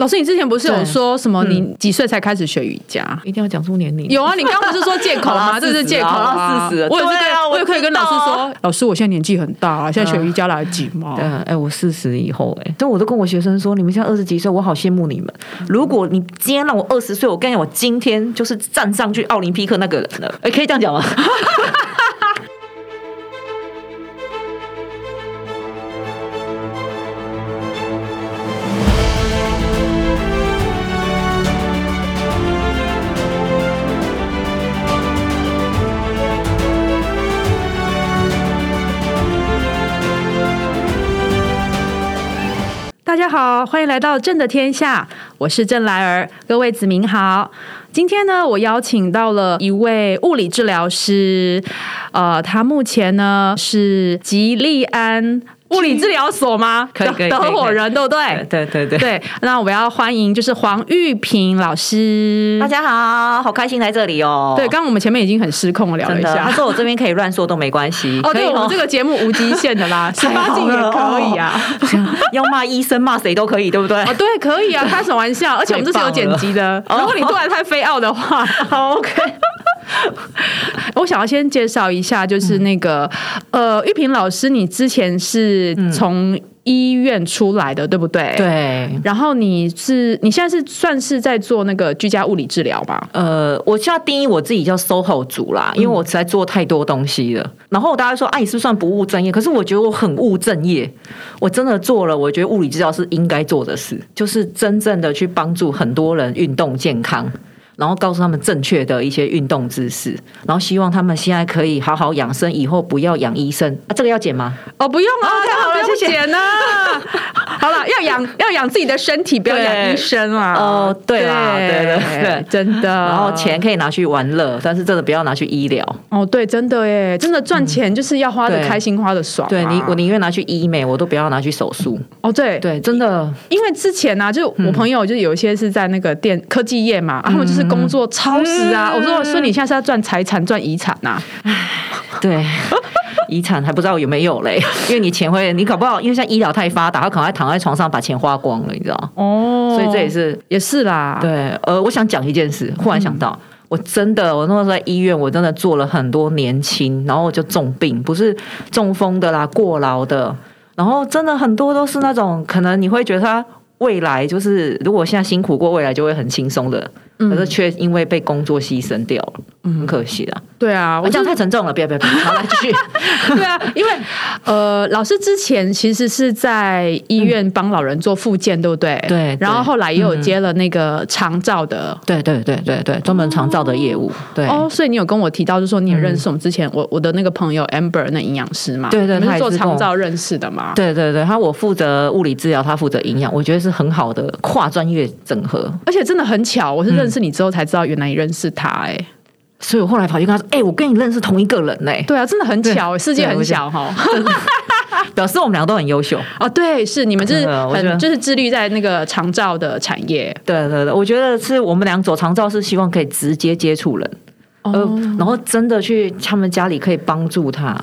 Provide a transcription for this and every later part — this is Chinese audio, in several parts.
老师，你之前不是有对说什么？你几岁才开始学瑜伽？一定要讲出年龄。有啊，你刚刚不是说借口好吗？这是借口40啊！好啦40我也是跟对啊我我也可以跟老师说，老师，我现在年纪很大啊，现在学瑜伽来得及吗？对啊，哎、我四十以后、哎，但我都跟我学生说，你们现在二十几岁，我好羡慕你们。如果你今天让我二十岁，我跟你讲，我今天就是站上去奥林匹克那个人了。哎、可以这样讲吗？好，欢迎来到正的天下，我是郑来儿，各位子民好。今天呢，我邀请到了一位物理治疗师，呃，他目前呢是吉利安物理治疗所吗？可以的合伙人，对不对？对对对。对，那我们要欢迎就是黄玉平老师。大家好，好开心来这里哦。对，刚刚我们前面已经很失控了聊一下他。说我这边可以乱说都没关系。哦，对，我们这个节目无极限的啦，十八禁也可以啊。要骂医生骂谁都可以，对不对？哦，对，可以啊，开什么玩笑？而且我们这是有剪辑的。如果你突然太飞傲的话，好 OK。我想要先介绍一下，就是那个、呃，玉萍老师，你之前是从医院出来的，对不对？。对，然后你是你现在是算是在做那个居家物理治疗吧？呃，我需要定义我自己叫 SOHO 族啦，因为我实在做太多东西了。然后大家说，啊，你是不是算不务正业？可是我觉得我很务正业，我真的做了，我觉得物理治疗是应该做的事，就是真正的去帮助很多人运动健康。然后告诉他们正确的一些运动知识，然后希望他们现在可以好好养生，以后不要养医生啊。这个要剪吗？哦，不用啊，太好了不用谢谢剪啊。好了，要养要养自己的身体，不要养对医生啊。哦对啦对对对真的。然后钱可以拿去玩乐，但是真的不要拿去医疗。哦，对，真的耶，真的赚钱就是要花的对开心，花的爽啊。对你，我宁愿拿去医美，我都不要拿去手术。哦，对对，真的。因为之前呢、啊，就我朋友就是有一些是在那个电科技业嘛，啊他们就是工作超时啊。我说，所以你现在是要赚财产、赚遗产呐、对，遗产还不知道有没有嘞，因为你钱会，你搞不好，因为现在医疗太发达，他可能还躺在床上把钱花光了，你知道？哦，所以这也是也是啦。对。呃，我想讲一件事，忽然想到。我真的，我那时候在医院，我真的做了很多年轻，然后我就重病，不是中风的啦，过劳的，然后真的很多都是那种，可能你会觉得他未来就是，如果现在辛苦过，未来就会很轻松的，可是却因为被工作牺牲掉了，很可惜啊。对啊，我这样太沉重了，不要不要不要，好来继续。对啊，因为呃，老师之前其实是在医院帮老人做复健，对不对？对然后后来也有接了那个长照的。对对对对对，专门长照的业务，对。哦，所以你有跟我提到，就是说你也认识我们之前我我的那个朋友 Amber 那营养师嘛？对对他也是跟我长照认识的嘛？对对对，他我负责物理治疗，他负责营养，我觉得是很好的跨专业整合。而且真的很巧，我是认识你之后才知道，原来你认识他、哎、所以我后来跑去跟他说：“哎、我跟你认识同一个人呢、对啊，真的很巧，世界很小哈。表示我们两个都很优秀。哦，对，是你们就是很就是致力在那个长照的产业。对对对，我觉得是我们俩走长照是希望可以直接接触人，呃，然后真的去他们家里可以帮助他。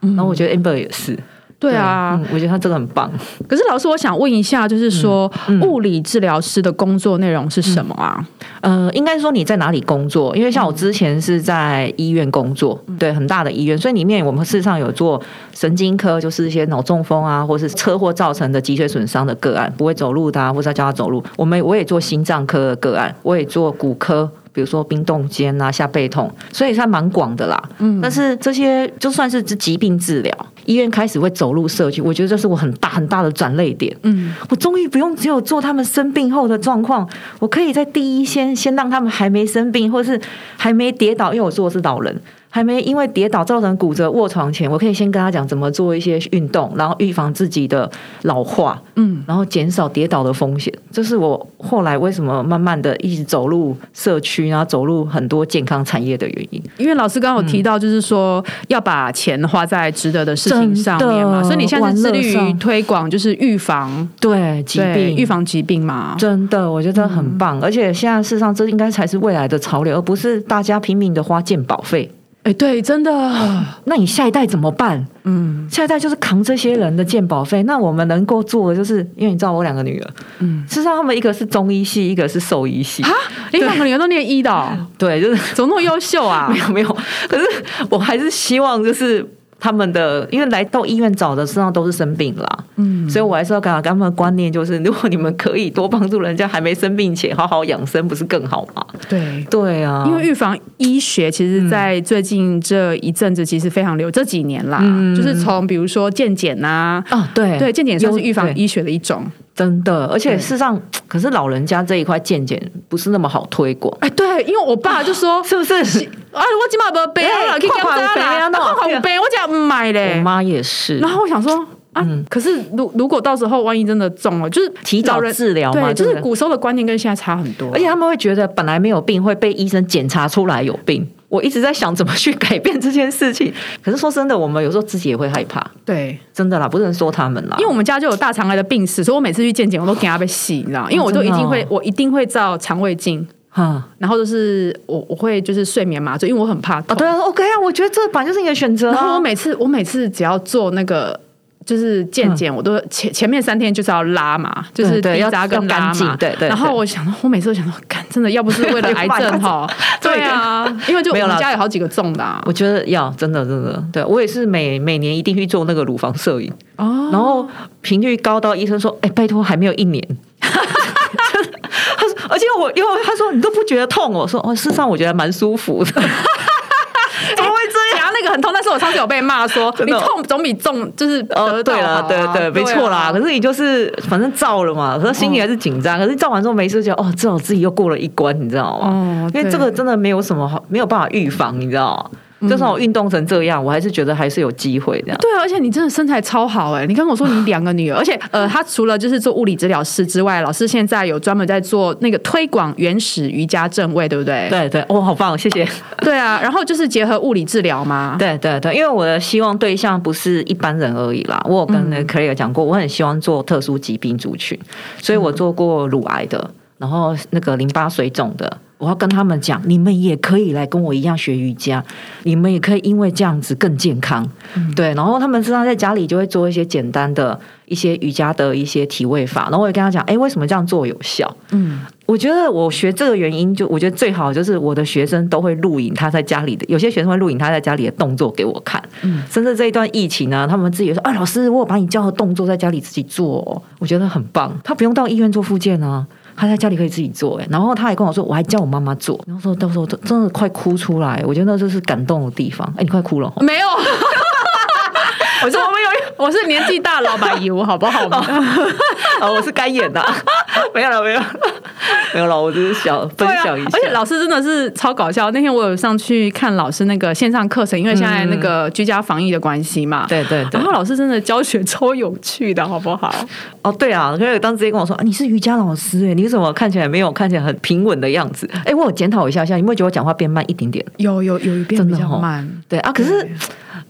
然后我觉得 Amber 也是，对啊，嗯我觉得他真的很棒。可是老师，我想问一下，就是说、物理治疗师的工作内容是什么啊？呃，应该说你在哪里工作？因为像我之前是在医院工作，对，很大的医院，所以里面我们事实上有做神经科，就是一些脑中风啊，或是车祸造成的脊髓损伤的个案，不会走路的、啊，或者要教他走路。我们我也做心脏科的个案，我也做骨科。比如说冰冻肩啊、下背痛，所以它蛮广的啦。嗯，但是这些就算是疾病治疗，医院开始会走入社区，我觉得这是我很大很大的转泪点。嗯，我终于不用只有做他们生病后的状况，我可以在第一先先让他们还没生病，或是还没跌倒，因为我做的是老人。还没因为跌倒造成骨折卧床前，我可以先跟他讲怎么做一些运动，然后预防自己的老化，嗯，然后减少跌倒的风险。这是我后来为什么慢慢的一直走入社区，然后走入很多健康产业的原因。因为老师刚刚有提到，就是说要把钱花在值得的事情上面嘛，所以你现在是致力于推广，就是预防对疾病预防疾病嘛。真的，我觉得很棒，而且现在事实上这应该才是未来的潮流，而不是大家拼命的花健保费。哎，对，真的，那你下一代怎么办？嗯，下一代就是扛这些人的鉴保费。那我们能够做的，就是因为你知道我两个女儿，嗯，事实上他们一个是中医系，一个是兽医系啊，你两个女儿都念医的，对，就是怎么那么优秀啊？没有没有，可是我还是希望就是。他们的因为来到医院找的实际上都是生病啦，嗯，所以我还是要给他们的观念就是，如果你们可以多帮助人家还没生病前好好养生，不是更好吗？对。对啊，因为预防医学其实，在最近这一阵子其实非常流，这几年啦，就是从比如说健检啊，哦对。对，健检算是预防医学的一种。真的，而且事实上，可是老人家这一块健检不是那么好推广。哎，对，因为我爸就说，是不是？啊，我起码不背啊，可以干嘛啦？那好背，我讲唔买嘞。我妈也是。然后我想说，啊，可是如如果到时候万一真的中了，就是提早治疗嘛，就是古时候的观念跟现在差很多。而且他们会觉得本来没有病，会被医生检查出来有病。我一直在想怎么去改变这件事情，可是说真的，我们有时候自己也会害怕。对，真的啦，不能说他们啦，因为我们家就有大肠癌的病史，所以我每次去健检，我都给他被洗，你知道因为我都一定会，我一定会照肠胃镜，哈，然后就是我我会就是睡眠麻醉，因为我很怕痛。对啊，OK 啊，我觉得这本来就是你的选择。然后我每次我每次只要做那个。就是健检，我都前前面三天就是要拉嘛，就是要扎跟拉嘛，对对。然后我想，我每次都想说，干，真的要不是为了 癌症哈，对。啊，因为就我们家有好几个重的，我觉得要真的真的，对我也是每每年一定去做那个乳房摄影。哦，然后频率高到医生说，哎，拜托还没有一年，他说，而且我因为他说你都不觉得痛，我说哦，事实上我觉得蛮舒服的。那个很痛，但是我上次有被骂说，你痛总比重就是哦，对了，对对，没错啦。可是你就是反正照了嘛，可是心里还是紧张。可是照完之后没事，就哦，至少自己又过了一关，你知道吗？哦，因为这个真的没有什么好，没有办法预防，你知道吗？就算我运动成这样，我还是觉得还是有机会这样。对啊，而且你真的身材超好哎！你刚跟我说你两个女儿，而且呃，她除了就是做物理治疗师之外，老师现在有专门在做那个推广原始瑜伽正位，对不对？对对，哦，好棒，谢谢。对啊，然后就是结合物理治疗嘛？对对对，因为我的希望对象不是一般人而已啦。我有跟那 Clare 讲过，我很希望做特殊疾病族群，所以我做过乳癌的，然后那个淋巴水肿的。我要跟他们讲，你们也可以来跟我一样学瑜伽，你们也可以因为这样子更健康，对。然后他们知道在家里就会做一些简单的一些瑜伽的一些体位法，然后我也跟他讲，哎，为什么这样做有效？嗯，我觉得我学这个原因，就我觉得最好就是我的学生都会录影他在家里的，有些学生会录影他在家里的动作给我看。嗯，甚至这一段疫情呢，他们自己说，啊，老师，我把你教的动作在家里自己做，我觉得很棒，他不用到医院做复健啊。他在家里可以自己做，哎，然后他还跟我说，我还叫我妈妈做，然后说到时候真的快哭出来，我觉得那就是感动的地方。哎，你快哭了？没有，我说我们有，我是年纪大老板油，好不好？哦，我是干眼的，没有了，没有。没有了，我只是想分享一下。而且老师真的是超搞笑。那天我有上去看老师那个线上课程，因为现在那个居家防疫的关系嘛。对对。然后老师真的教学超有趣的，好不好？哦，对啊，因为当直接跟我说啊，你是瑜伽老师哎，你怎么看起来没有看起来很平稳的样子？哎，我有检讨一下下，有没有觉得我讲话变慢一点点？有有有一变比较慢。对啊，可是。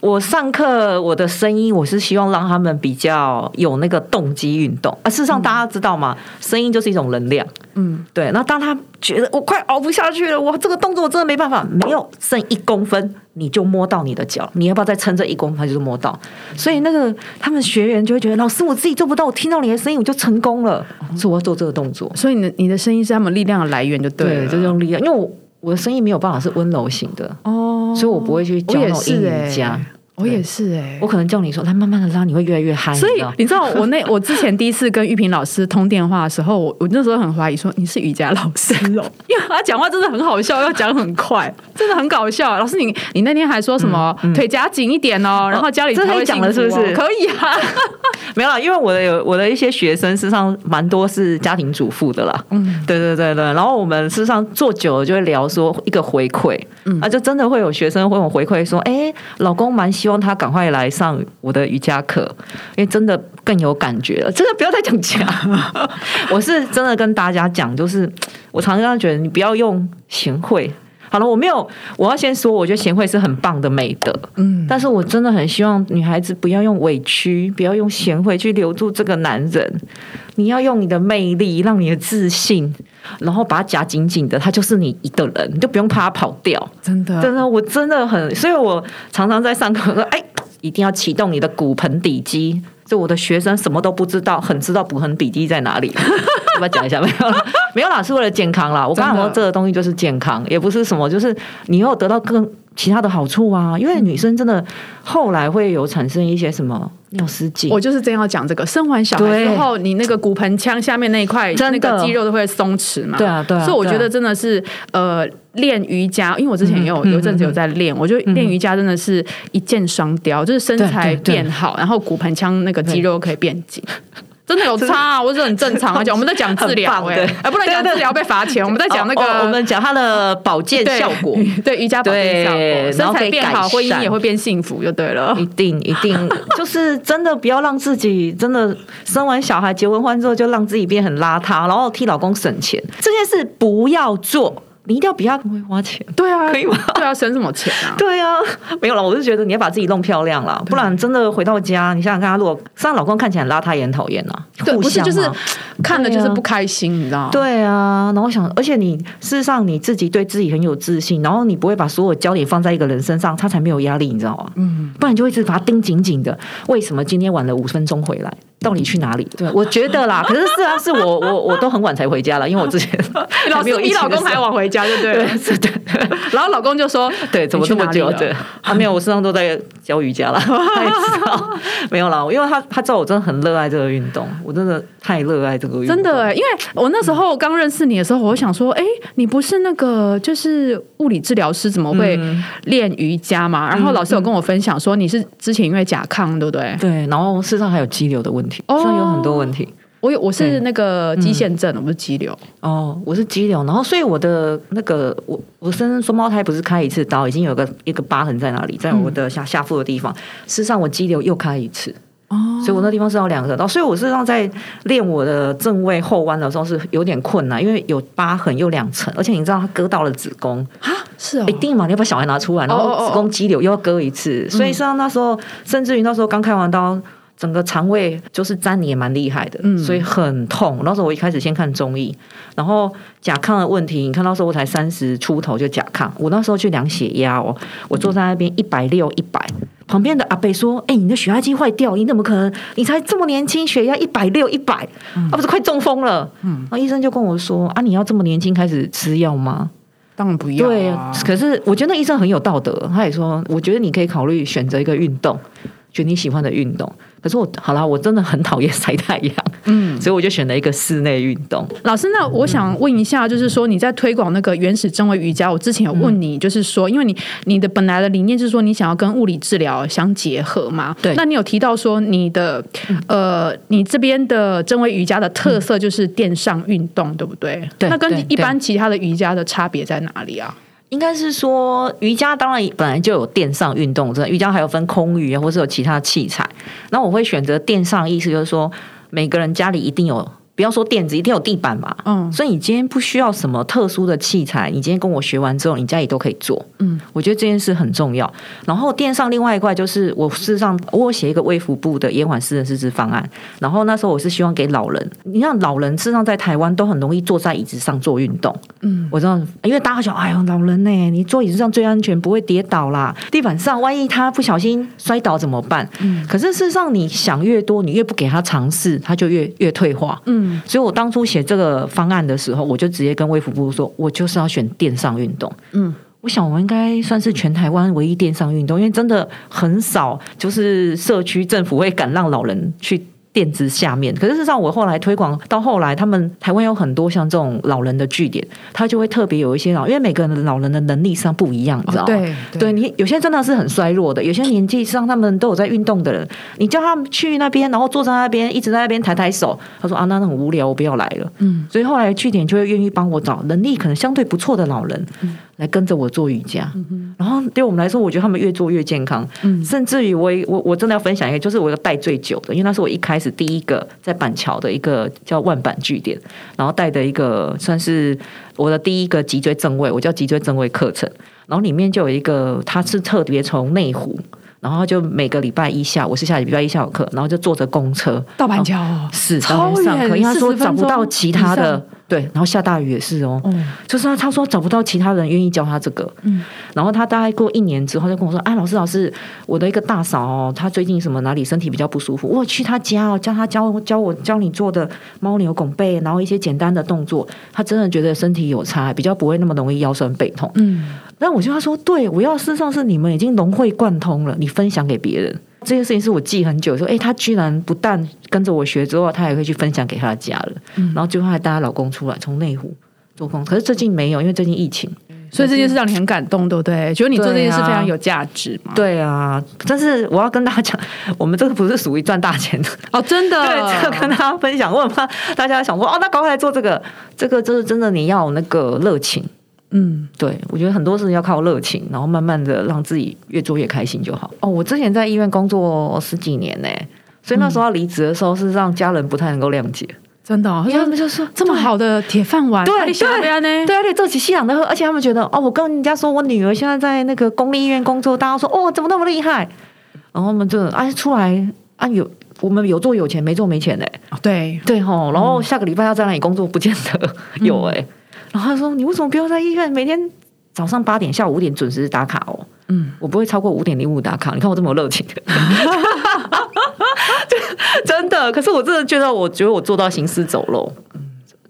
我上课，我的声音，我是希望让他们比较有那个动机运动。啊，事实上大家知道吗？声音就是一种能量。嗯，对。那当他觉得我快熬不下去了，我这个动作我真的没办法，没有剩一公分，你就摸到你的脚，你要不要再撑这一公分，就是摸到。所以那个他们学员就会觉得，老师我自己做不到，我听到你的声音我就成功了，所以我要做这个动作。所以你的你的声音是他们力量的来源，就对，就是用力量，因为我我的声音没有办法是温柔型的哦，所以我不会去教那种家。我也是哎，我可能叫你说，他慢慢的拉，你会越来越嗨。所以你知道，我那我之前第一次跟玉萍老师通电话的时候，我我那时候很怀疑说你是瑜伽老师哦，因为他讲话真的很好笑，要讲很快，真的很搞笑。老师，你你那天还说什么腿夹紧一点哦，然后家里才会讲了是不是？可以啊，没有，因为我的有我的一些学生，事实上蛮多是家庭主妇的啦。嗯，对对对对。然后我们事实上做久了就会聊说一个回馈，嗯，啊，就真的会有学生会有回馈说，哎，老公蛮希望他赶快来。上我的瑜伽课，因为真的更有感觉了。真的不要再讲假，我是真的跟大家讲，就是我常常觉得你不要用贤惠，好了，我没有，我要先说，我觉得贤惠是很棒的美德，嗯，但是我真的很希望女孩子不要用委屈，不要用贤惠去留住这个男人，你要用你的魅力，让你的自信，然后把他夹紧紧的，他就是你一个人，你就不用怕他跑掉。真的，真的，我真的很，所以我常常在上课说，哎，一定要启动你的骨盆底肌。就我的学生什么都不知道，很知道补痕笔记在哪里，要不要讲一下？没有，没有啦，是为了健康啦。我刚刚说这个东西就是健康，也不是什么，就是你有得到更其他的好处啊。因为女生真的后来会有产生一些什么尿失禁，我就是真要讲这个。生完小孩之后，你那个骨盆腔下面那一块那个肌肉都会松弛嘛？对啊，对啊。所以我觉得真的是呃。练瑜伽，因为我之前也有有一阵子有在练，我觉得练瑜伽真的是一箭双雕，就是身材变好，然后骨盆腔那个肌肉可以变紧，真的有差啊！我是很正常啊，讲我们在讲治疗，哎，不能讲治疗被罚钱，我们在讲那个，我们讲它的保健效果，对瑜伽保健效果，身材变好，婚姻也会变幸福，就对了，一定一定，就是真的不要让自己真的生完小孩、结婚婚之后就让自己变很邋遢，然后替老公省钱，这件事不要做。你一定要比他更会花钱，对啊，可以吗？对啊，省什么钱啊？对啊，没有了。我是觉得你要把自己弄漂亮了，不然真的回到家，你想想看，如果让老公看起来邋遢也很讨厌呐。对，不是就是看了就是不开心，你知道吗？对啊，然后想，而且你事实上你自己对自己很有自信，然后你不会把所有焦点放在一个人身上，他才没有压力，你知道吗？嗯，不然就会一直把他盯紧紧的。为什么今天晚了五分钟回来？到底去哪里？对，我觉得啦。可是是啊，是我我 我都很晚才回家了，因为我之前老师比老公还晚回家，对了对？是的。然后老公就说：“ 对，怎么这么久？对，还 没有，我身上都在教瑜伽了。”他也知道没有啦，因为他他知道我真的很热爱这个运动，我真的太热爱这个运动。真的，因为我那时候刚认识你的时候，我想说：“哎，你不是那个就是物理治疗师，怎么会练瑜伽嘛？”然后老师有跟我分享说：“你是之前因为甲亢，对不对？”对，然后身上还有肌瘤的问题，身上，有很多问题。我有，我是那个肌腺症，我不是肌瘤。哦，我是肌瘤，然后所以我的那个我我生双胞胎不是开一次刀，已经有个一个疤痕在那里，在我的下下腹的地方。事实上，我肌瘤又开一次。哦，所以我那地方是要两个刀，所以我事实上在练我的正位后弯的时候是有点困难，因为有疤痕又两层，而且你知道它割到了子宫啊，是哦，一定嘛，你要把小孩拿出来，然后子宫肌瘤又要割一次，所以实际上那时候甚至于那时候刚开完刀。整个肠胃就是粘你也蛮厉害的，所以很痛。那时候我一开始先看中医，然后甲亢的问题，你看到时候我才三十出头就甲亢，我那时候去量血压哦，我坐在那边一百六一百，旁边的阿贝说：“哎，你的血压机坏掉，你怎么可能？你才这么年轻，血压一百六一百，啊不是快中风了？”嗯，那医生就跟我说：“啊，你要这么年轻开始吃药吗？”当然不要。对，可是我觉得那医生很有道德，他也说：“我觉得你可以考虑选择一个运动，选你喜欢的运动。”可是我好啦，我真的很讨厌晒太阳，嗯，所以我就选了一个室内运动。老师，那我想问一下，就是说你在推广那个原始正位瑜伽，我之前有问你，就是说，因为你你的本来的理念就是说你想要跟物理治疗相结合嘛，对。那你有提到说你的呃，你这边的正位瑜伽的特色就是电上运动，对不对？对。那跟一般其他的瑜伽的差别在哪里啊？应该是说瑜伽当然本来就有垫上运动，真的瑜伽还有分空余啊，或是有其他器材。那我会选择垫上，意思就是说每个人家里一定有。不要说垫子，一定有地板嘛。嗯，所以你今天不需要什么特殊的器材，你今天跟我学完之后，你家里都可以做。嗯，我觉得这件事很重要。然后垫上另外一块，就是我事实上我写一个微服部的延缓私人失智方案。然后那时候我是希望给老人，你像老人事实上在台湾都很容易坐在椅子上做运动。嗯，我知道，因为大家想，哎呦，老人呢，你坐椅子上最安全，不会跌倒啦。地板上万一他不小心摔倒怎么办？嗯，可是事实上你想越多，你越不给他尝试，他就越越退化。嗯。所以我当初写这个方案的时候，我就直接跟卫福部说，我就是要选电商运动。嗯，我想我应该算是全台湾唯一电商运动，因为真的很少，就是社区政府会敢让老人去。垫子下面，可是事实上，我后来推广到后来，他们台湾有很多像这种老人的据点，他就会特别有一些老，因为每个人的老人的能力上不一样，你知道吗？对，对你有些真的是很衰弱的，有些年纪上他们都有在运动的人，你叫他们去那边，然后坐在那边，一直在那边抬抬手，他说啊，那很无聊，我不要来了。嗯，所以后来据点就会愿意帮我找能力可能相对不错的老人。来跟着我做瑜伽。然后对我们来说，我觉得他们越做越健康。甚至于我我我真的要分享一个，就是我带最久的，因为那是我一开始第一个在板桥的一个叫万板据点，然后带的一个算是我的第一个脊椎正位，我叫脊椎正位课程。然后里面就有一个，他是特别从内湖。然后就每个礼拜一下，我是下礼拜一下午课，然后就坐着公车到板桥哦，是超上课，因为他说找不到其他的，对，然后下大雨也是哦，就是他他说找不到其他人愿意教他这个，嗯，然后他大概过一年之后就跟我说，哎，老师老师，我的一个大嫂哦，她最近什么哪里身体比较不舒服，我去她家哦，教她教教我教你做的猫牛拱背，然后一些简单的动作，她真的觉得身体有差，比较不会那么容易腰酸背痛，嗯。那我就他说，对我要事实上是你们已经融会贯通了，你分享给别人这件事情是我记很久，说哎，他居然不但跟着我学之后，他也会去分享给他的家人，然后最后还带她老公出来从内湖做工，可是最近没有，因为最近疫情，所以这件事让你很感动，对不对？觉得你做这件事非常有价值嘛？对啊，但是我要跟大家讲，我们这个不是属于赚大钱的哦，真的，对，这个跟大家分享，我很怕大家想说哦，那赶快来做这个，这个就是真的你要那个热情。嗯，对，我觉得很多事情要靠热情，然后慢慢的让自己越做越开心就好。哦，我之前在医院工作十几年呢，所以那时候要离职的时候，是让家人不太能够谅解，真的。他们就说这么好的铁饭碗，对对对，而且做起夕阳的喝，而且他们觉得哦，我跟人家说我女儿现在在那个公立医院工作，大家说哦，怎么那么厉害？然后我们就哎出来啊有我们有做有钱，没做没钱嘞。对对吼，然后下个礼拜要在那里工作，不见得有哎。然后他说：“你为什么不要在医院每天早上八点、下午五点准时打卡哦？嗯，我不会超过五点零五打卡。你看我这么有热情，真的。可是我真的觉得，我觉得我做到行尸走肉，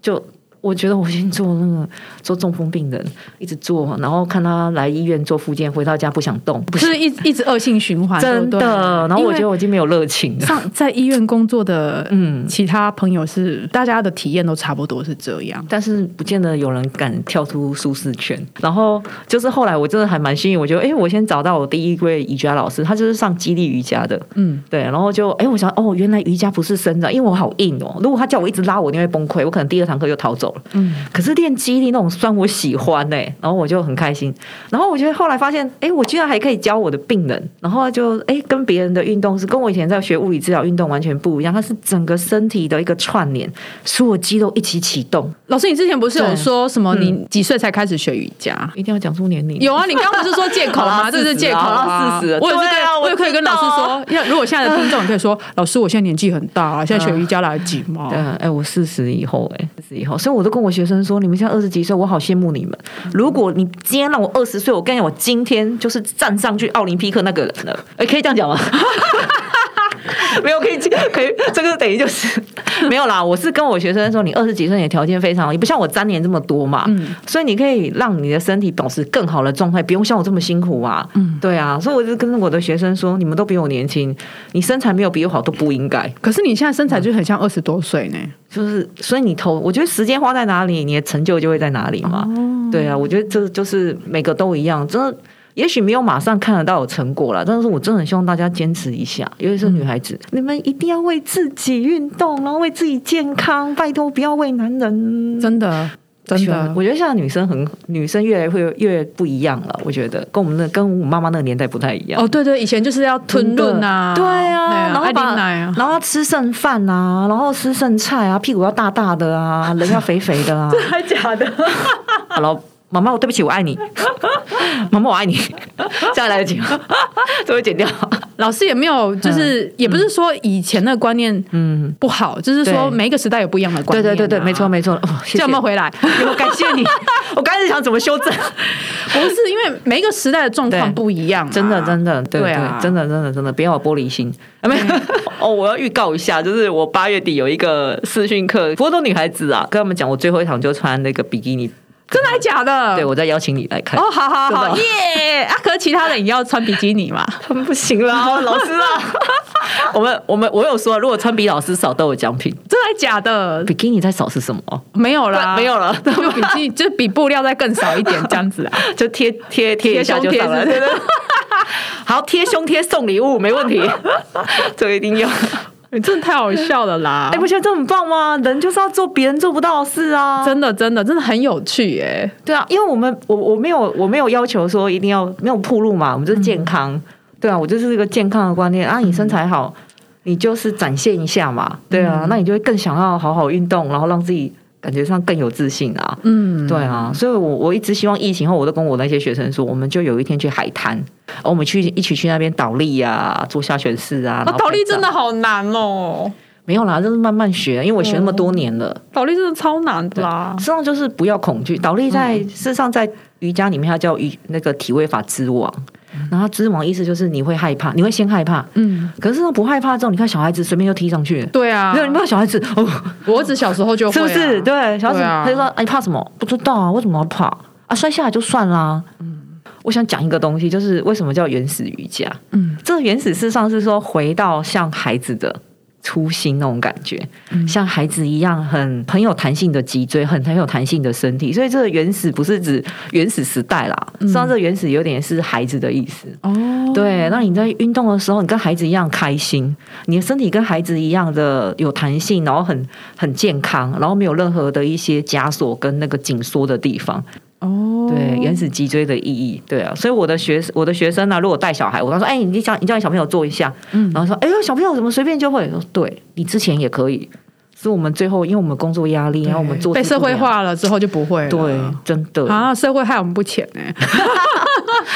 就。”我觉得我先做那个做中风病人，一直做，然后看他来医院做复健，回到家不想动，不是一一直恶性循环，真的。然后我觉得我已经没有热情了。上在医院工作的嗯，其他朋友是大家的体验都差不多是这样，但是不见得有人敢跳出舒适圈。然后就是后来我真的还蛮幸运，我觉得哎，我先找到我第一位瑜伽老师，他就是上激励瑜伽的，嗯，对。然后就哎，我想哦，原来瑜伽不是伸展，因为我好硬哦，如果他叫我一直拉，我一定会崩溃，我可能第二堂课就逃走。嗯，可是练肌力那种酸我喜欢呢，然后我就很开心。然后我觉得后来发现，哎，我居然还可以教我的病人，然后就哎跟别人的运动是跟我以前在学物理治疗运动完全不一样，它是整个身体的一个串联，所有肌肉一起启动。老师，你之前不是有说什么？你几岁才开始学瑜伽？一定要讲出年龄？有啊，你刚不是说借口吗？这是借口啊！四十，我也是我也可以跟老师说，要如果现在的听众，你可以说，老师，我现在年纪很大啊，现在学瑜伽来得及吗？对，哎，我四十以后，哎，四十以后，所以我我都跟我学生说，你们现在二十几岁，我好羡慕你们。如果你今天让我二十岁，我跟你讲，我今天就是站上去奥林匹克那个人了。哎，可以这样讲吗？没有可以，可以，这个等于就是没有啦。我是跟我学生说，你二十几岁，你的条件非常好，也不像我粘连这么多嘛，嗯，所以你可以让你的身体保持更好的状态，不用像我这么辛苦啊，嗯，对啊，所以我就跟我的学生说，你们都比我年轻，你身材没有比我好都不应该。可是你现在身材就很像二十多岁呢，就是所以你投，我觉得时间花在哪里，你的成就就会在哪里嘛。对啊，我觉得这就是每个都一样，真的。也许没有马上看得到有成果了，但是我真的很希望大家坚持一下，尤其是女孩子，你们一定要为自己运动，然后为自己健康，拜托不要为男人。真的，真的，我觉得现在女生很，女生越来会越不一样了。我觉得跟我们那跟我妈妈那个年代不太一样。哦，对对，以前就是要吞顿啊，对啊，然后把啊然后吃剩饭啊，然后吃剩菜啊，屁股要大大的啊，人要肥肥的啊，这还假的？好妈妈，我对不起，我爱你。妈妈，我爱你。这样来得及吗？这会剪掉。老师也没有，就是也不是说以前的观念嗯不好，就是说每一个时代有不一样的观念。对对对对，没错没错。谢谢。有没有回来？感谢你。我刚才想怎么修正，不是因为每一个时代的状况不一样。真的真的对对，真的真的真的，别有玻璃心。没有哦，我要预告一下，就是我八月底有一个视讯课，不过都女孩子啊，跟他们讲，我最后一场就穿那个比基尼。真的还假的？对，我再邀请你来看。哦，好好好，耶！啊，可是其他人也要穿比基尼嘛？他们不行了，老师啊。我们我们我有说，如果穿比老师少都有奖品。真的假的？比基尼再少是什么？没有了，没有了。就比基尼，就比布料再更少一点这样子啊，就贴贴贴一下就上了。好，贴胸贴送礼物没问题，这个一定要。你真的太好笑了啦！哎，不觉得这很棒吗？人就是要做别人做不到的事啊！真的，真的，真的很有趣耶！对啊，因为我们我我没有我没有要求说一定要没有铺路嘛，我们就是健康。对啊，我就是一个健康的观念啊！你身材好，你就是展现一下嘛。对啊，那你就会更想要好好运动，然后让自己感觉上更有自信啊。嗯，对啊，所以我我一直希望疫情后，我都跟我那些学生说，我们就有一天去海滩，我们去一起去那边倒立呀，做下犬式啊。倒立真的好难哦。没有啦，就是慢慢学，因为我学那么多年了。倒立真的超难的啦。实际上就是不要恐惧，倒立在事实上在瑜伽里面它叫瑜那个体位法之王。然后知网意思就是你会害怕，你会先害怕，嗯，可是呢不害怕之后，你看小孩子随便就踢上去，对啊，没有你不知道小孩子，哦，我儿子小时候就会，是不是？对，小孩子他就说，哎，怕什么？不知道啊，为什么要怕？啊，摔下来就算啦。嗯，我想讲一个东西，就是为什么叫原始瑜伽？嗯，这个原始事实上是说回到像孩子的。初心那种感觉，像孩子一样很很有弹性的脊椎，很很有弹性的身体，所以这个原始不是指原始时代啦，实际上这个原始有点是孩子的意思哦。对，那你在运动的时候，你跟孩子一样开心，你的身体跟孩子一样的有弹性，然后很很健康，然后没有任何的一些枷锁跟那个紧缩的地方。哦，对，原始脊椎的意义，对啊，所以我的学我的学生呢，如果带小孩，我跟他说，哎，你叫你叫你小朋友做一下，嗯，然后说，哎呦，小朋友怎么随便就会？说，对你之前也可以。是我们最后，因为我们工作压力，然后我们做被社会化了之后就不会了。对，真的啊，社会害我们不浅哎。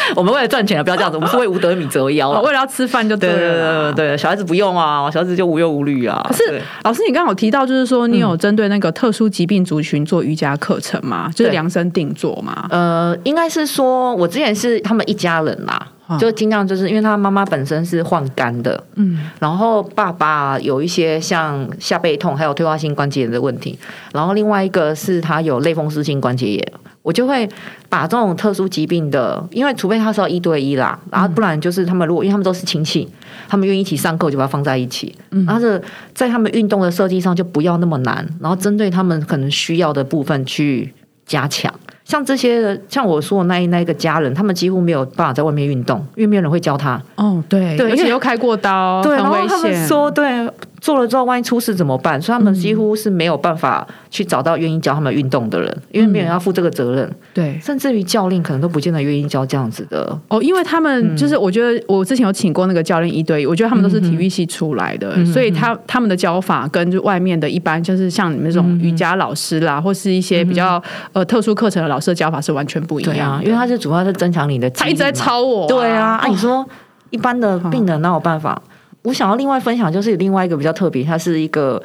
我们为了赚钱不要这样子，我们是为五德米折腰为了要吃饭就对了。对，小孩子不用啊，小孩子就无忧无虑啊。可是老师，你刚刚有提到，就是说你有针对那个特殊疾病族群做瑜伽课程吗？就是量身定做吗？呃，应该是说，我之前是他们一家人啦。就尽量就是因为他妈妈本身是患肝的，嗯，然后爸爸有一些像下背痛，还有退化性关节炎的问题，然后另外一个是他有类风湿性关节炎，我就会把这种特殊疾病的，因为除非他是要一对一啦，然后不然就是他们如果因为他们都是亲戚，他们愿意一起上课，就把它放在一起，然后是在他们运动的设计上就不要那么难，然后针对他们可能需要的部分去加强。像这些，像我说的那一那一个家人，他们几乎没有办法在外面运动，因为没有人会教他。哦，对，对，而且又开过刀，对，很危险。说对。做了之后，万一出事怎么办？所以他们几乎是没有办法去找到愿意教他们运动的人，因为没有人要负这个责任。对，甚至于教练可能都不见得愿意教这样子的。哦，因为他们就是，我觉得我之前有请过那个教练一对一，我觉得他们都是体育系出来的，所以他他们的教法跟就外面的一般，就是像你们这种瑜伽老师啦，或是一些比较呃特殊课程的老师的教法是完全不一样。因为他是主要是增强你的，他一直在抄我。对啊，啊，你说一般的病人哪有办法？我想要另外分享，就是另外一个比较特别，它是一个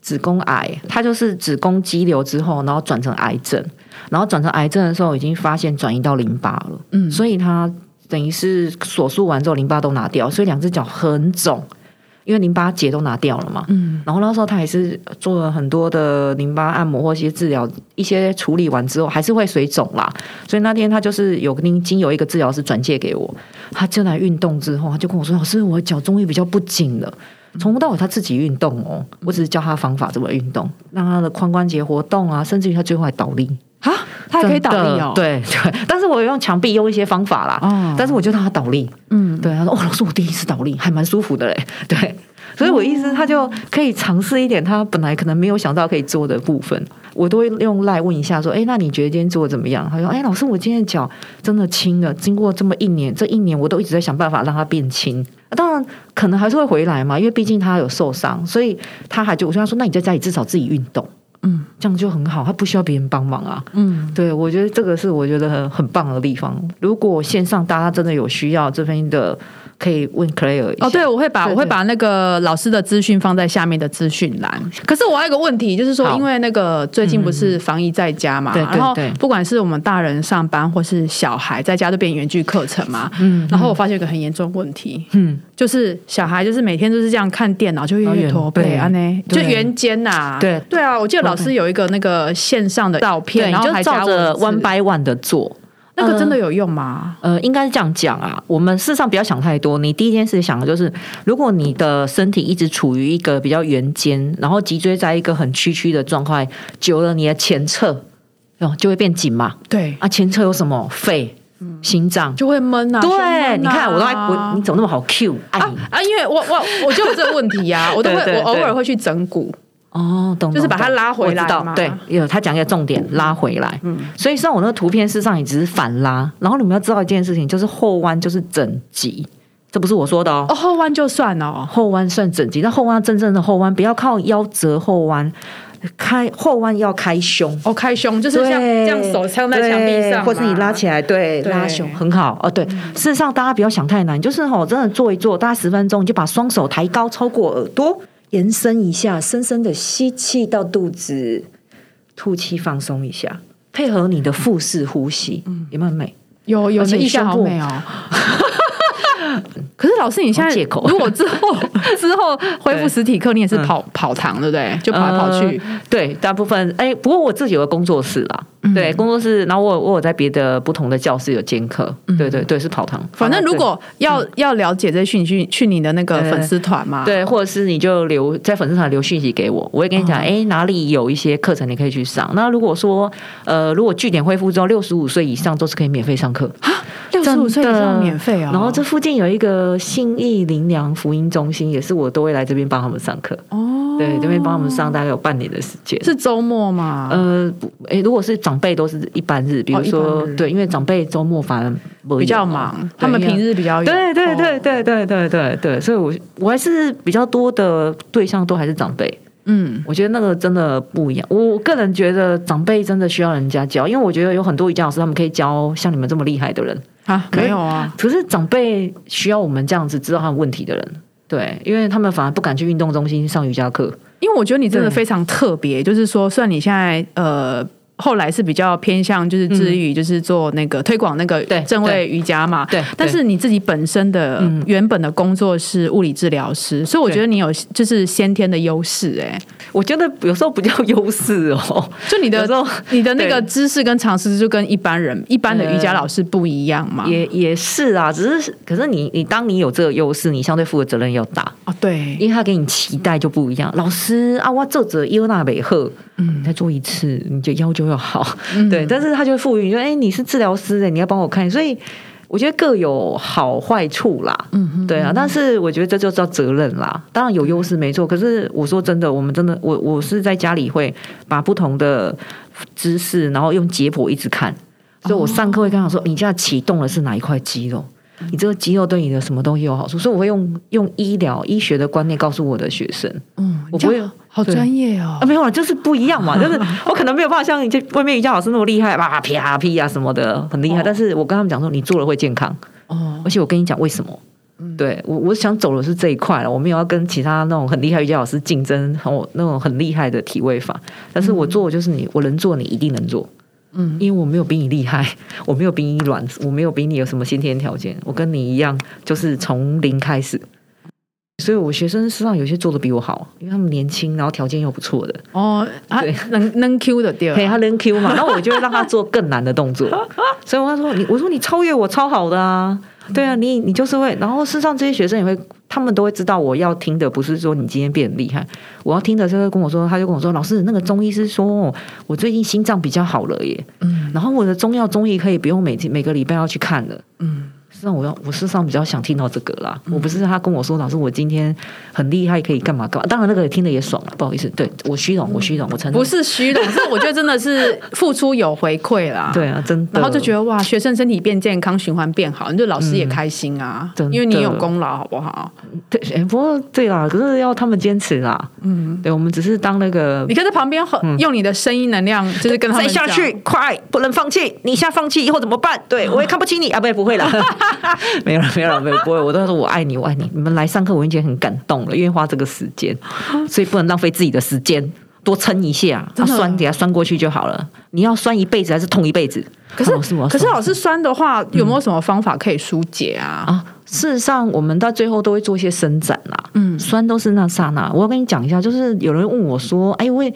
子宫癌，它就是子宫肌瘤之后，然后转成癌症，然后转成癌症的时候，已经发现转移到淋巴了，嗯，所以它等于是手术完之后，淋巴都拿掉，所以两只脚很肿。因为淋巴结都拿掉了嘛，嗯，然后那时候他还是做了很多的淋巴按摩或一些治疗，一些处理完之后还是会水肿啦，所以那天他就是有经经有一个治疗师转介给我，他就来运动之后，他就跟我说：“老师，我脚终于比较不紧了。”从头到尾他自己运动哦，我只是教他方法怎么运动，让他的髋关节活动啊，甚至于他最后还倒立啊，他还可以倒立哦，对对，但是我用墙壁用一些方法啦，哦，但是我就让他倒立，嗯，对，他说：“哦，老师，我第一次倒立，还蛮舒服的嘞。”对。所以，我意思他就可以尝试一点他本来可能没有想到可以做的部分。我都会用赖问一下，说：“哎，那你觉得今天做的怎么样？”他说：“哎，老师，我今天脚真的轻了。经过这么一年，这一年我都一直在想办法让它变轻。当然，可能还是会回来嘛，因为毕竟他有受伤，所以他还就我跟他说：那你在家里至少自己运动，嗯，这样就很好，他不需要别人帮忙啊。嗯，对，我觉得这个是我觉得很很棒的地方。如果线上大家真的有需要这边的。可以问 Clare 哦，对，我会把我会把那个老师的资讯放在下面的资讯栏。可是我还有个问题，就是说，因为那个最近不是防疫在家嘛，然后不管是我们大人上班或是小孩在家都变远距课程嘛，嗯，然后我发现一个很严重问题，嗯，就是小孩就是每天都是这样看电脑，就越越驼背啊，呢，就圆肩呐，对。对啊，我记得老师有一个那个线上的照片，然后还照着 one by one 的做。那个真的有用吗？呃，应该是这样讲啊。我们事实上不要想太多。你第一件事想的就是，如果你的身体一直处于一个比较圆肩，然后脊椎在一个很曲曲的状态，久了你的前侧哦就会变紧嘛。对啊，前侧有什么肺？心脏。就会闷啊。对，你看我都爱我，你怎么那么好 Q 爱你？啊，因为我我我就有这个问题呀、我都会 我偶尔对会去整骨，哦，懂，就是把它拉回来嘛我知道对，有他讲一个重点，拉回来。嗯，所以像我那个图片，事实上也只是反拉。然后你们要知道一件事情，就是后弯就是整脊，这不是我说的哦。哦，后弯就算哦。后弯算整脊，但后弯真正的后弯，不要靠腰折后弯，开后弯要开胸。哦，开胸就是像对这样手撑在墙壁上或是你拉起来，对，对拉胸很好哦。对，事实上大家不要想太难，就是哦，真的做一做，大概十分钟，你就把双手抬高超过耳朵，延伸一下，深深的吸气到肚子，吐气放松一下，配合你的腹式呼吸，嗯有没有很美？有有而且那意象胸部好美哦。可是老师，你现在借口如果之后 之后恢复实体课，你也是跑跑堂，对不对？就跑来跑去。呃对，大部分哎，不过我自己有个工作室啦，嗯对，工作室，然后我有我有在别的不同的教室有兼课，对对对，是跑堂。嗯反正如果要要了解这些讯息，去你的那个粉丝团嘛。对，或者是你就留在粉丝团留讯息给我，我会跟你讲，哦哎、哪里有一些课程你可以去上。那如果说，呃，如果据点恢复之后，六十五岁以上都是可以免费上课，六十五岁以上免费啊。然后这附近有一个信义林良福音中心，也是我都会来这边帮他们上课。哦，对，这边帮他们上大概有半年的时间。是周末吗？呃，不诶，如果是长辈都是一般日，比如说、对，因为长辈周末反而比较忙，他们平日比较有。对对对哦，对对对对对，所以我我还是比较多的对象都还是长辈。嗯，我觉得那个真的不一样。我个人觉得长辈真的需要人家教，因为我觉得有很多瑜伽老师他们可以教像你们这么厉害的人，啊，没有啊，可是长辈需要我们这样子知道他们问题的人。对，因为他们反而不敢去运动中心上瑜伽课。因为我觉得你真的非常特别，就是说，虽然你现在呃。后来是比较偏向就是至于就是做那个推广那个正位瑜伽嘛，对但是你自己本身的嗯。原本的工作是物理治疗师，所以我觉得你有就是先天的优势，哎，我觉得有时候不叫优势哦，就你的有时候 你的那个知识跟常识就跟一般人一般的瑜伽老师不一样嘛，也也是啊，只是可是你你当你有这个优势，你相对负的责任要大，哦对，因为他给你期待就不一样。老师啊，我做者优那美赫，嗯，再做一次，你就腰就要好，对。但是他就会赋予你说，哎，你是治疗师哎，你要帮我看，所以。我觉得各有好坏处啦，嗯，对啊，但是我觉得这就叫责任啦。当然有优势没错，可是我说真的，我们真的，我我是在家里会把不同的姿势，然后用解剖一直看，所以我上课会跟他说，你现在启动的是哪一块肌肉？你这个肌肉对你的什么东西有好处？所以我会用用医疗医学的观念告诉我的学生嗯，我不会好专业哦啊，，没有啊，就是不一样嘛，就是我可能没有办法像你这外面瑜伽老师那么厉害，啪啪啪啊什么的很厉害，哦但是我跟他们讲说，你做了会健康，哦，而且我跟你讲为什么。对我，我想走的是这一块了，我没有要跟其他那种很厉害瑜伽老师竞争，我那种很厉害的体位法，但是我做就是你，我能做，你一定能做。嗯，因为我没有比你厉害，我没有比你软，我没有比你有什么先天条件，我跟你一样，就是从零开始。所以我学生实际上有些做的比我好，因为他们年轻，然后条件又不错的，哦，他对。能能 Q 的对嘿，他能 Q 嘛，然后我就会让他做更难的动作。所以我说你，我说你超越我超好的啊，对啊，你你就是会，然后事实上这些学生也会，他们都会知道我要听的不是说你今天变得厉害，我要听的就是跟我说，他就跟我说，老师那个中医师说我最近心脏比较好了耶，嗯，然后我的中药中医可以不用每天每个礼拜要去看了，嗯。实际上，我要我事实上比较想听到这个啦。我不是他跟我说，老师，我今天很厉害，可以干嘛干嘛。当然，那个听的也爽了，不好意思，对我虚荣，我虚荣，我承认不是虚荣，是我觉得真的是付出有回馈啦。。对啊，真的。然后就觉得哇，学生身体变健康，循环变好，你就老师也开心啊，因为你有功劳，好不好？对，哎，不过对啦，可是要他们坚持啦。嗯，对，我们只是当那个你可以在旁边很用你的声音能量，就是跟他们再下去，快，不能放弃。你一下放弃以后怎么办？对我也看不起你啊，不，不会啦，没有了，没有了，没有，不会。我都说我爱你，我爱你。你们来上课，我已经很感动了，因为花这个时间，所以不能浪费自己的时间。多撑一下，啊酸给它酸过去就好了。你要酸一辈子还是痛一辈子？可是老师酸可是老师酸的话，有没有什么方法可以疏解啊？啊，事实上，我们到最后都会做一些伸展啦。嗯，酸都是那刹那。我要跟你讲一下，就是有人问我说：“哎，因为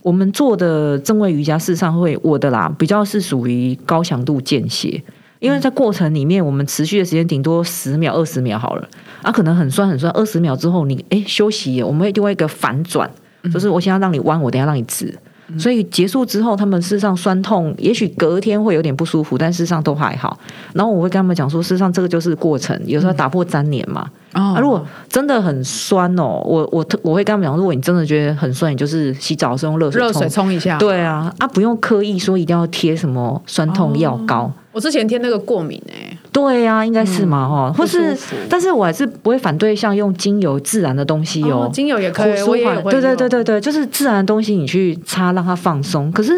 我们做的正位瑜伽，事实上会我的啦，比较是属于高强度间歇。”因为在过程里面，我们持续的时间顶多十秒、二十秒好了，啊，可能很酸很酸，二十秒之后你哎休息，我们会另外一个反转，就是我先要让你弯，我等下让你直，所以结束之后，他们事实上酸痛，也许隔天会有点不舒服，但事实上都还好。然后我会跟他们讲说，事实上这个就是过程，有时候打破粘连嘛。哦。啊，如果真的很酸哦，我我特我会跟他们讲，如果你真的觉得很酸，你就是洗澡的时候用热水热水冲一下，对啊，啊不用刻意说一定要贴什么酸痛药膏。我之前贴那个过敏哎、对啊，应该是嘛哈、或是，但是我还是不会反对像用精油自然的东西哦，精油也可以，我也有会对对对对对，就是自然的东西你去擦让它放松。可是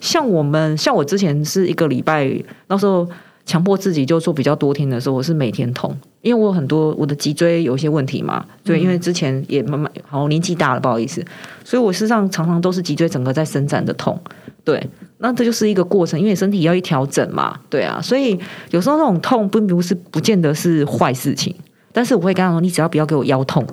像我们，像我之前是一个礼拜，那时候强迫自己就做比较多天的时候，我是每天痛，因为我有很多我的脊椎有一些问题嘛，对，因为之前也慢慢好年纪大了，不好意思，所以我事实上常常都是脊椎整个在伸展的痛，对。那这就是一个过程，因为身体要一调整嘛，对啊，所以有时候那种痛并不是不见得是坏事情，但是我会跟他说，你只要不要给我腰痛，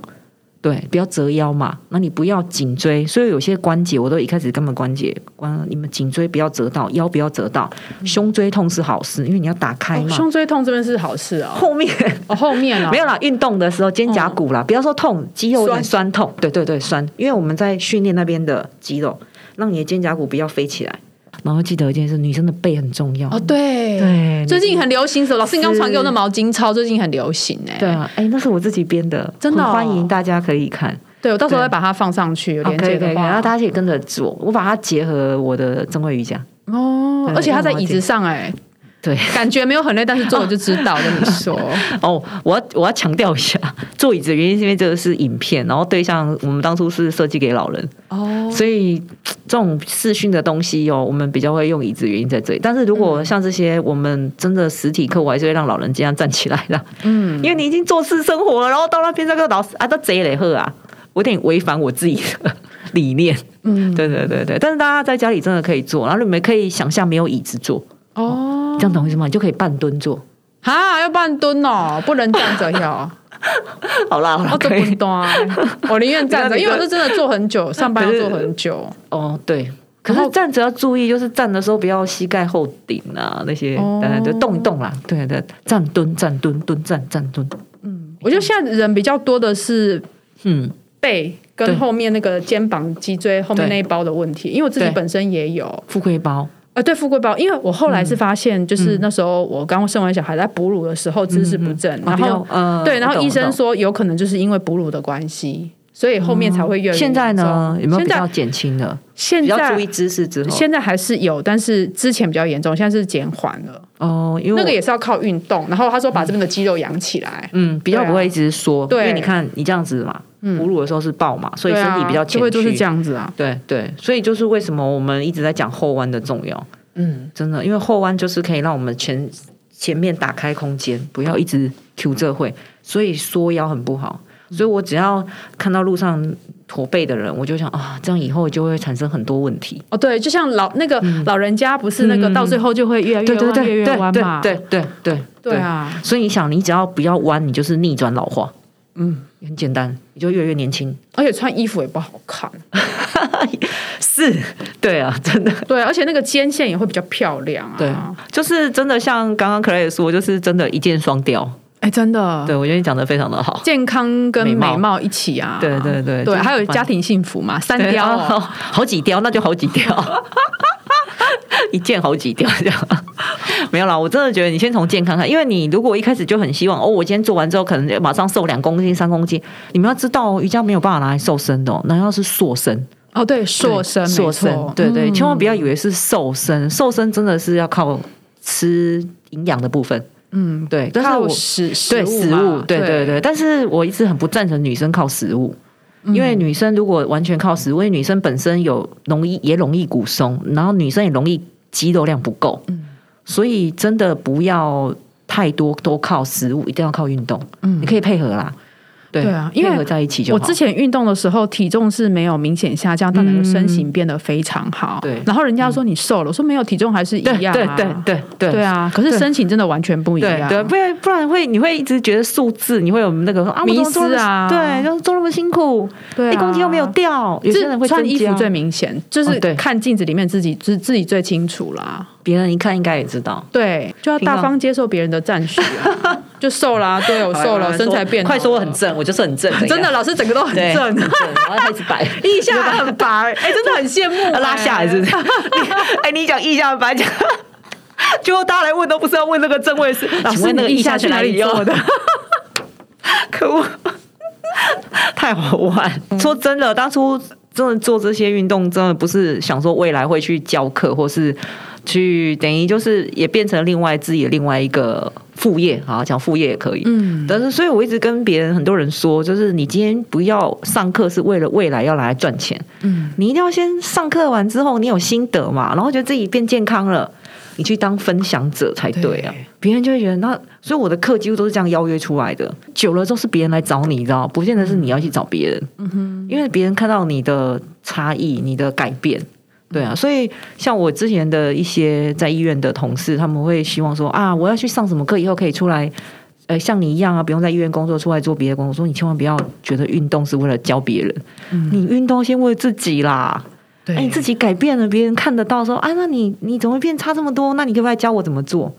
对，不要折腰嘛。那你不要颈椎，所以有些关节我都一开始根本关节关，你们颈椎不要折到，腰不要折到，胸椎痛是好事，因为你要打开哦嘛。胸椎痛这边是好事哦，后面哦后面哦没有啦，运动的时候肩胛骨啦，不要说痛，肌肉有点酸痛，对对对，酸，因为我们在训练那边的肌肉，让你的肩胛骨不要飞起来。然后记得一件事，女生的背很重要。哦对对最近很流行什么？老师，你刚传给我的毛巾操，最近很流行哎、对啊，哎，那是我自己编的，真的哦欢迎大家可以看。对我到时候对会把它放上去，有哦连可以可以可以，然接的话后大家可以跟着做，我把它结合我的正规瑜伽。对，哦而且它在椅子上哎、对，感觉没有很累，但是做了就知道。我跟你说，哦，我要我要强调一下，坐椅子的原因是因为这个是影片，然后对象我们当初是设计给老人，哦，所以这种视讯的东西哦，我们比较会用椅子，原因在这里。但是如果像这些，我们真的实体课，我还是会让老人这样站起来的，嗯，因为你已经做事生活了，然后到那边这个老师啊，都贼雷喝啊，我有点违反我自己的理念。嗯，对对对对，但是大家在家里真的可以坐，然后你们可以想象没有椅子坐，哦，这样懂我意思吗？你就可以半蹲坐。哈，要半蹲哦，不能站着要。好啦，好啦，可以不。端，我宁愿站着，因为我是真的坐很久，上班要坐很久。哦，对。可是站着要注意，就是站的时候不要膝盖后顶啊，那些，哦对对对，动一动啦，对对，站蹲站蹲蹲站站蹲，嗯我觉得现在人比较多的是嗯，背跟后面那个肩膀、脊椎后面那一包的问题，因为我自己本身也有。富贵包，呃，对，富贵包，因为我后来是发现，就是那时候我刚生完小孩在哺乳的时候姿势不正，然后呃对，然后医生说，说有可能就是因为哺乳的关系，所以后面才会越来越现在呢有没有比较减轻了？现在比较注意姿势之后，现在还是有，但是之前比较严重，现在是减缓了。哦，因为那个也是要靠运动，然后他说把这边的肌肉养起来，嗯比较不会一直缩，对啊因为你看你这样子嘛，哺乳的时候是抱嘛，所以身体比较前就会就是这样子啊。对对，所以就是为什么我们一直在讲后弯的重要。嗯，真的，因为后弯就是可以让我们前前面打开空间，不要一直 Q 这会，所以缩腰很不好。所以我只要看到路上驼背的人，我就想啊，这样以后就会产生很多问题。哦，对，就像老那个老人家不是那个嗯到最后就会越来越越来越对对弯嘛，对对对对。啊，所以你想，你只要不要弯，你就是逆转老化，嗯，很简单，你就越来越年轻。而且穿衣服也不好看，是，对啊，真的。对，而且那个肩线也会比较漂亮啊，对，就是真的像刚刚 Clay 说，就是真的一箭双雕。哎，真的，对我觉得你讲的非常的好。健康跟美貌一起啊，对对对对，还有家庭幸福嘛，三雕好几雕，那就好几雕，一件好几雕这样。没有啦，我真的觉得你先从健康看，因为你如果一开始就很希望哦，我今天做完之后可能马上瘦两公斤、三公斤，你们要知道哦，瑜伽没有办法拿来瘦身的、哦，那要是塑身，哦，对，塑身，塑身对对，嗯。千万不要以为是瘦身，瘦身真的是要靠吃营养的部分，嗯，对，但是我食食对食物，对对对，但是我一直很不赞成女生靠食物。因为女生如果完全靠食物，因为女生本身有容易也容易骨松，然后女生也容易肌肉量不够，所以真的不要太多都靠食物，一定要靠运动。嗯你可以配合啦，对对啊因为配合在一起就。我之前运动的时候，体重是没有明显下降，但那个身形变得非常好。对然后人家说你瘦了，我说没有，体重还是一对样、啊。对对对对对啊，可是身形真的完全不一样。对对，不然不然会你会一直觉得数字，你会有那个啊迷思做啊对，就是做那么辛苦，对啊一公斤又没有掉，有些人会穿衣服最明显，就是看镜子里面自己自自己最清楚啦。别人一看应该也知道。对，就要大方接受别人的赞许啊，就瘦啦，对我瘦了，身材变了，快说我很正，我就是很正，真的，老师整个都很，正很，正，然后开始摆。腋下很白，哎，真的很羡慕要 拉下来是不是？你 哎，你讲腋下很白讲，结果大家来问都不是要问那个正位是，请问那个腋下去哪里做的？可恶，太好玩！说真的，当初真的做这些运动，真的不是想说未来会去教课，或是去等于就是也变成另外自己的另外一个副业，好讲副业也可以。嗯，但是，所以我一直跟别人很多人说，就是你今天不要上课是为了未来要来赚钱，嗯，你一定要先上课完之后，你有心得嘛，然后觉得自己变健康了，你去当分享者才对啊。别人就会觉得那，所以我的课几乎都是这样邀约出来的。久了之后是别人来找你，你知道，不见得是你要去找别人，嗯哼，因为别人看到你的差异、你的改变。对啊，所以像我之前的一些在医院的同事，他们会希望说啊，我要去上什么课，以后可以出来，呃，像你一样啊，不用在医院工作，出来做别的工作。我说你千万不要觉得运动是为了教别人，你运动先为自己啦。对哎，你自己改变了，别人看得到说啊，那你你怎么会变差这么多？那你可不可以教我怎么做？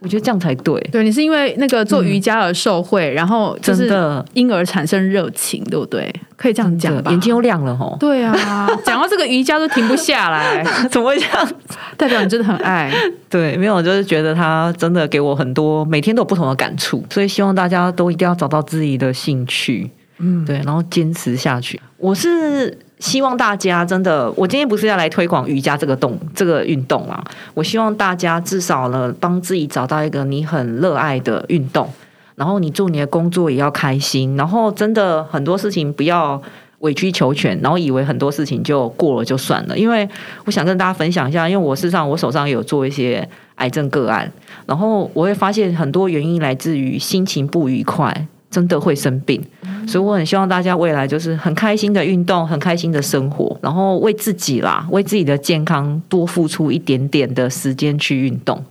我觉得这样才对。对你是因为那个做瑜伽而受惠，然后就是因而产生热情，对不对？可以这样讲吧？眼睛又亮了吼，对啊，讲到这个瑜伽都停不下来，怎么会这样？代表你真的很爱。对，没有，就是觉得他真的给我很多，每天都有不同的感触，所以希望大家都一定要找到自己的兴趣，嗯，对，然后坚持下去。我是希望大家真的，我今天不是要来推广瑜伽这个动这个运动啊，我希望大家至少呢，帮自己找到一个你很热爱的运动，然后你做你的工作也要开心，然后真的很多事情不要。委曲求全，然后以为很多事情就过了就算了。因为我想跟大家分享一下，因为我事实上我手上有做一些癌症个案，然后我会发现很多原因来自于心情不愉快，真的会生病。所以我很希望大家未来就是很开心的运动，很开心的生活，然后为自己啦，为自己的健康多付出一点点的时间去运动。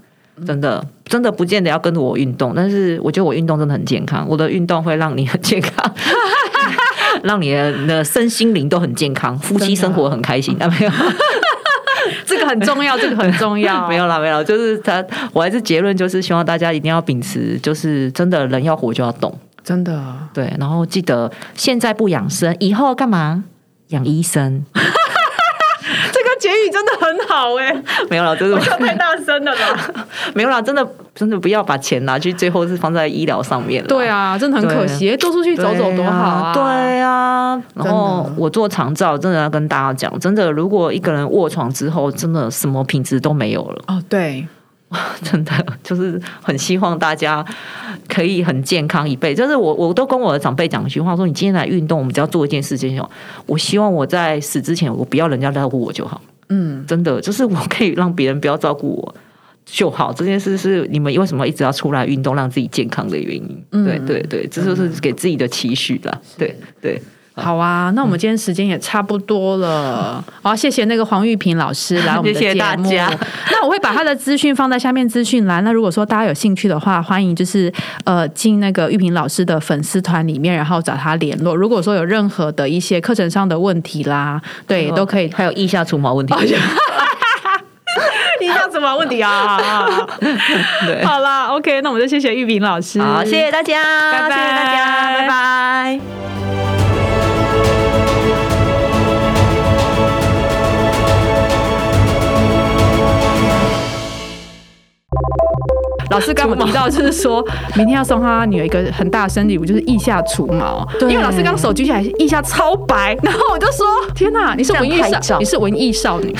真的，真的不见得要跟着我运动，但是我觉得我运动真的很健康。我的运动会让你很健康，让你的身心灵都很健康，夫妻生活很开心。啊，没有，这个很重要，这个很重要。没有啦，没有，就是他，我还是结论就是希望大家一定要秉持，就是真的人要活就要动，真的，对，然后记得现在不养生，以后干嘛？养医生。这个结语真的很好哎、没有啦，就是太大声了啦。没有啦，真的真的不要把钱拿去，最后是放在医疗上面了。对啊，真的很可惜，多出去走走多好啊。对啊，然后我做长照，真的要跟大家讲，真的，如果一个人卧床之后，真的什么品质都没有了，哦，对，真的就是很希望大家可以很健康一辈子。就是我我都跟我的长辈讲一句话，说你今天来运动，我们只要做一件事情就好。我希望我在死之前，我不要人家照顾我就好。嗯，真的，就是我可以让别人不要照顾我就好。这件事是你们为什么一直要出来运动，让自己健康的原因。嗯对对对，这就是给自己的期许啦。对对，好啊，那我们今天时间也差不多了。好，谢谢那个黄玉平老师来我们的谢谢节目。大家那我会把他的资讯放在下面资讯栏。那如果说大家有兴趣的话，欢迎就是呃进那个玉平老师的粉丝团里面，然后找他联络。如果说有任何的一些课程上的问题啦，对，都可以。还有腋下除毛问题。你有什么问题啊？对，好啦，OK，那我们就谢谢玉萍老师。好，谢谢大家，拜拜谢谢大家，拜拜。老师刚刚提到，就是说 明天要送他女儿一个很大的生日礼物，就是腋下除毛。对因为老师刚手举起来，腋下超白，然后我就说：天哪，你是文艺少，你是文艺少女。